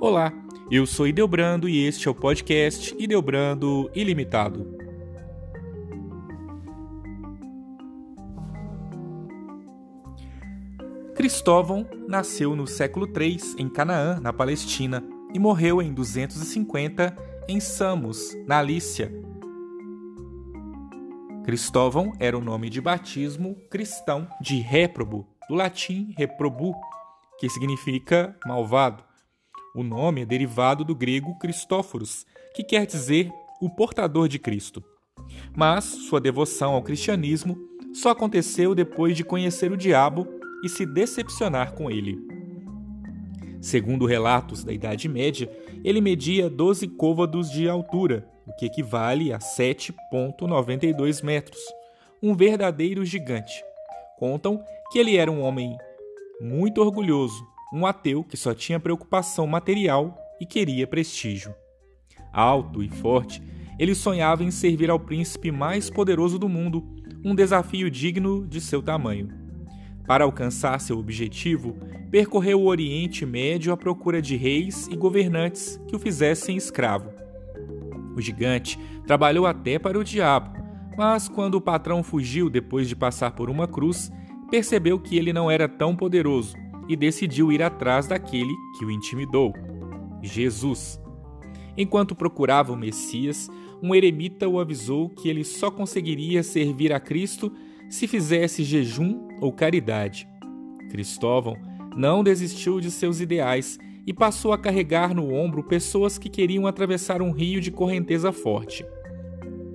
Olá, eu sou Ideobrando e este é o podcast Ideobrando Ilimitado. Cristóvão nasceu no século III em Canaã, na Palestina, e morreu em 250 em Samos, na Lícia. Cristóvão era o nome de batismo cristão de réprobo, do latim reprobu, que significa malvado. O nome é derivado do grego Cristóforos, que quer dizer o portador de Cristo. Mas sua devoção ao cristianismo só aconteceu depois de conhecer o diabo e se decepcionar com ele. Segundo relatos da Idade Média, ele media 12 côvados de altura, o que equivale a 7,92 metros. Um verdadeiro gigante. Contam que ele era um homem muito orgulhoso, um ateu que só tinha preocupação material e queria prestígio. Alto e forte, ele sonhava em servir ao príncipe mais poderoso do mundo, um desafio digno de seu tamanho. Para alcançar seu objetivo, percorreu o Oriente Médio à procura de reis e governantes que o fizessem escravo. O gigante trabalhou até para o diabo, mas quando o patrão fugiu depois de passar por uma cruz, percebeu que ele não era tão poderoso e decidiu ir atrás daquele que o intimidou, Jesus. Enquanto procurava o Messias, um eremita o avisou que ele só conseguiria servir a Cristo se fizesse jejum ou caridade. Cristóvão não desistiu de seus ideais e passou a carregar no ombro pessoas que queriam atravessar um rio de correnteza forte.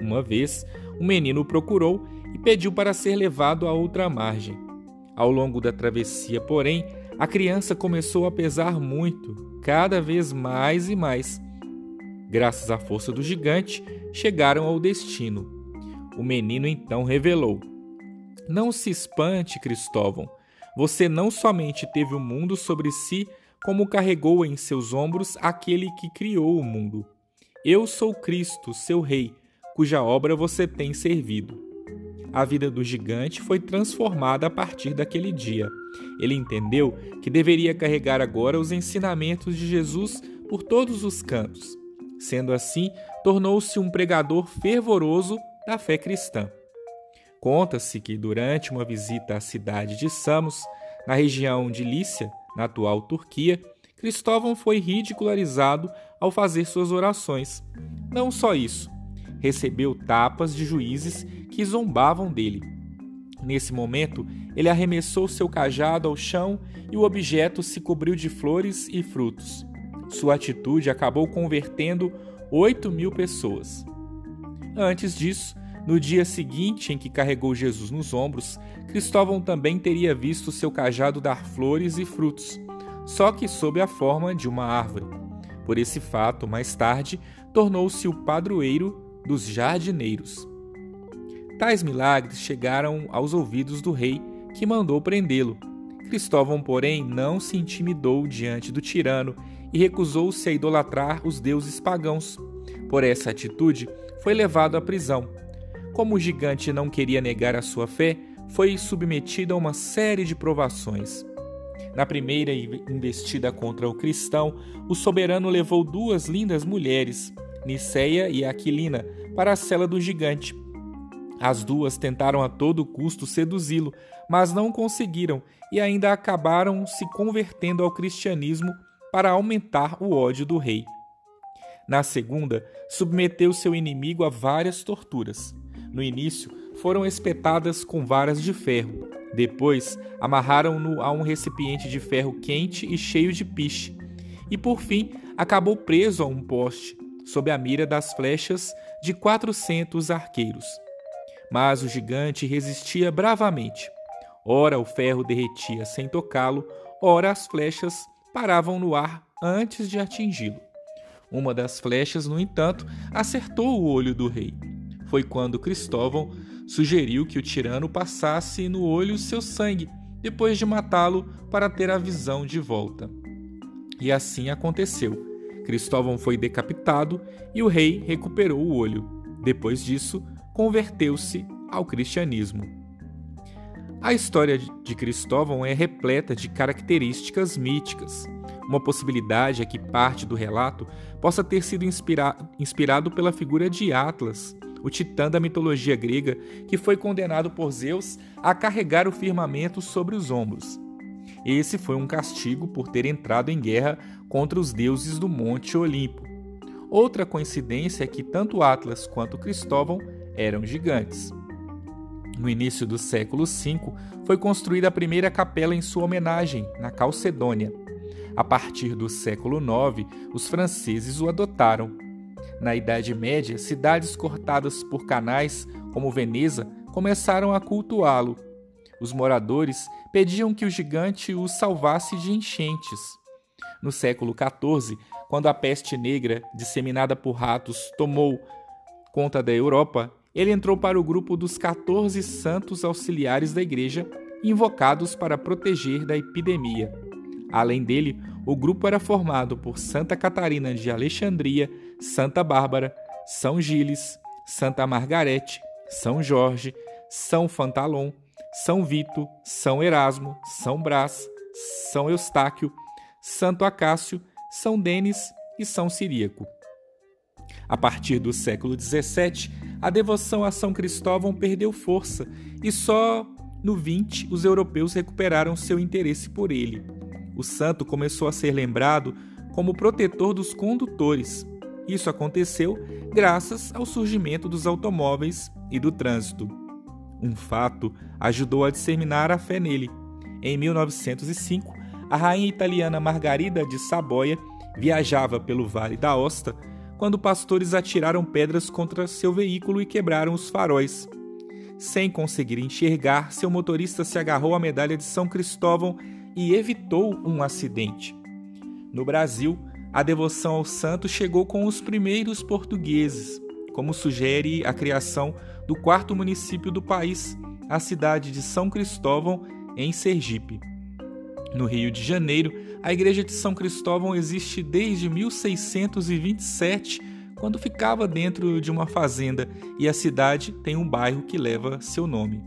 Uma vez, um menino o procurou e pediu para ser levado a outra margem. Ao longo da travessia, porém, a criança começou a pesar muito, cada vez mais e mais. Graças à força do gigante, chegaram ao destino. O menino então revelou: Não se espante, Cristóvão. Você não somente teve o mundo sobre si, como carregou em seus ombros aquele que criou o mundo. Eu sou Cristo, seu Rei, cuja obra você tem servido. A vida do gigante foi transformada a partir daquele dia. Ele entendeu que deveria carregar agora os ensinamentos de Jesus por todos os cantos. Sendo assim, tornou-se um pregador fervoroso da fé cristã. Conta-se que durante uma visita à cidade de Samos, na região de Lícia, na atual Turquia, Cristóvão foi ridicularizado ao fazer suas orações. Não só isso, recebeu tapas de juízes que zombavam dele. Nesse momento, ele arremessou seu cajado ao chão e o objeto se cobriu de flores e frutos. Sua atitude acabou convertendo 8 mil pessoas. Antes disso, no dia seguinte em que carregou Jesus nos ombros, Cristóvão também teria visto seu cajado dar flores e frutos, só que sob a forma de uma árvore. Por esse fato, mais tarde, tornou-se o padroeiro dos jardineiros. Tais milagres chegaram aos ouvidos do rei, que mandou prendê-lo. Cristóvão, porém, não se intimidou diante do tirano e recusou-se a idolatrar os deuses pagãos. Por essa atitude, foi levado à prisão. Como o gigante não queria negar a sua fé, foi submetido a uma série de provações. Na primeira investida contra o cristão, o soberano levou duas lindas mulheres, Niceia e Aquilina, para a cela do gigante. As duas tentaram a todo custo seduzi-lo, mas não conseguiram e ainda acabaram se convertendo ao cristianismo para aumentar o ódio do rei. Na segunda, submeteu seu inimigo a várias torturas. No início, foram espetadas com varas de ferro. Depois, amarraram-no a um recipiente de ferro quente e cheio de piche. E por fim, acabou preso a um poste, sob a mira das flechas de quatrocentos arqueiros. Mas o gigante resistia bravamente. Ora o ferro derretia sem tocá-lo, ora as flechas paravam no ar antes de atingi-lo. Uma das flechas, no entanto, acertou o olho do rei foi quando Cristóvão sugeriu que o tirano passasse no olho seu sangue depois de matá-lo para ter a visão de volta. E assim aconteceu. Cristóvão foi decapitado e o rei recuperou o olho. Depois disso, converteu-se ao cristianismo. A história de Cristóvão é repleta de características míticas. Uma possibilidade é que parte do relato possa ter sido inspira inspirado pela figura de Atlas, o titã da mitologia grega que foi condenado por Zeus a carregar o firmamento sobre os ombros. Esse foi um castigo por ter entrado em guerra contra os deuses do Monte Olimpo. Outra coincidência é que tanto Atlas quanto Cristóvão eram gigantes. No início do século V, foi construída a primeira capela em sua homenagem, na Calcedônia. A partir do século IX, os franceses o adotaram. Na Idade Média, cidades cortadas por canais, como Veneza, começaram a cultuá-lo. Os moradores pediam que o gigante os salvasse de enchentes. No século XIV, quando a peste negra, disseminada por ratos, tomou conta da Europa, ele entrou para o grupo dos 14 santos auxiliares da igreja, invocados para proteger da epidemia. Além dele, o grupo era formado por Santa Catarina de Alexandria, Santa Bárbara, São Giles, Santa Margarete, São Jorge, São Fantalon, São Vito, São Erasmo, São Brás, São Eustáquio, Santo Acácio, São Denis e São Ciríaco. A partir do século XVII, a devoção a São Cristóvão perdeu força e só no 20 os europeus recuperaram seu interesse por ele. O santo começou a ser lembrado como protetor dos condutores. Isso aconteceu graças ao surgimento dos automóveis e do trânsito. Um fato ajudou a disseminar a fé nele. Em 1905, a rainha italiana Margarida de Saboia viajava pelo Vale da Osta quando pastores atiraram pedras contra seu veículo e quebraram os faróis. Sem conseguir enxergar, seu motorista se agarrou à medalha de São Cristóvão e evitou um acidente. No Brasil, a devoção ao santo chegou com os primeiros portugueses, como sugere a criação do quarto município do país, a cidade de São Cristóvão, em Sergipe. No Rio de Janeiro, a igreja de São Cristóvão existe desde 1627, quando ficava dentro de uma fazenda, e a cidade tem um bairro que leva seu nome.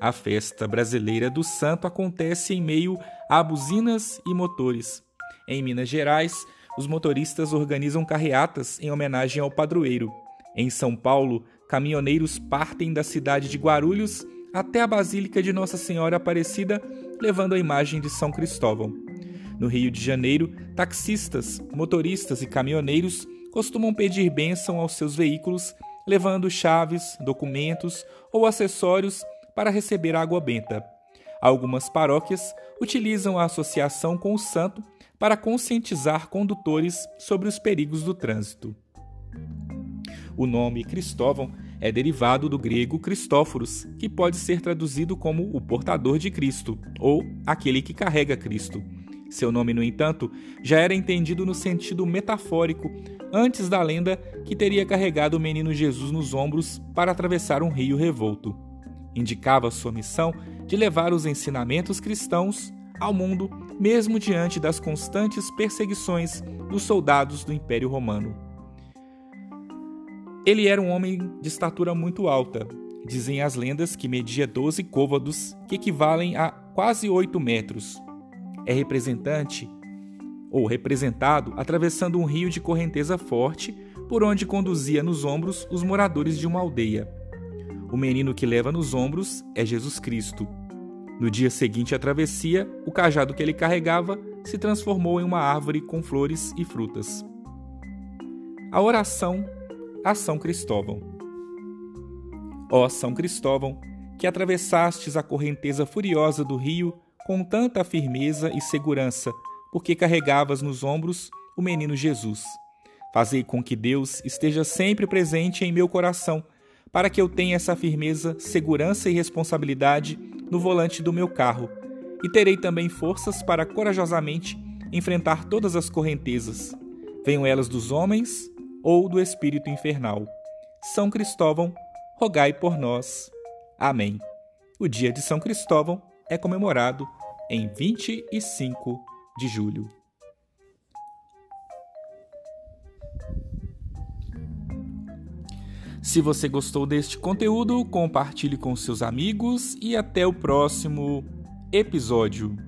A festa brasileira do santo acontece em meio a buzinas e motores. Em Minas Gerais, os motoristas organizam carreatas em homenagem ao padroeiro. Em São Paulo, caminhoneiros partem da cidade de Guarulhos até a Basílica de Nossa Senhora Aparecida, levando a imagem de São Cristóvão. No Rio de Janeiro, taxistas, motoristas e caminhoneiros costumam pedir bênção aos seus veículos, levando chaves, documentos ou acessórios para receber água benta. Algumas paróquias utilizam a associação com o santo para conscientizar condutores sobre os perigos do trânsito. O nome Cristóvão é derivado do grego Cristóforos, que pode ser traduzido como o portador de Cristo ou aquele que carrega Cristo. Seu nome, no entanto, já era entendido no sentido metafórico antes da lenda que teria carregado o menino Jesus nos ombros para atravessar um rio revolto indicava sua missão de levar os ensinamentos cristãos ao mundo, mesmo diante das constantes perseguições dos soldados do Império Romano. Ele era um homem de estatura muito alta. Dizem as lendas que media 12 côvados, que equivalem a quase 8 metros. É representante ou representado atravessando um rio de correnteza forte, por onde conduzia nos ombros os moradores de uma aldeia. O menino que leva nos ombros é Jesus Cristo. No dia seguinte à travessia, o cajado que ele carregava se transformou em uma árvore com flores e frutas. A oração a São Cristóvão. Ó São Cristóvão, que atravessastes a correnteza furiosa do rio com tanta firmeza e segurança, porque carregavas nos ombros o menino Jesus. Fazei com que Deus esteja sempre presente em meu coração para que eu tenha essa firmeza, segurança e responsabilidade no volante do meu carro, e terei também forças para corajosamente enfrentar todas as correntezas, venham elas dos homens ou do espírito infernal. São Cristóvão, rogai por nós. Amém. O dia de São Cristóvão é comemorado em 25 de julho. Se você gostou deste conteúdo, compartilhe com seus amigos e até o próximo episódio.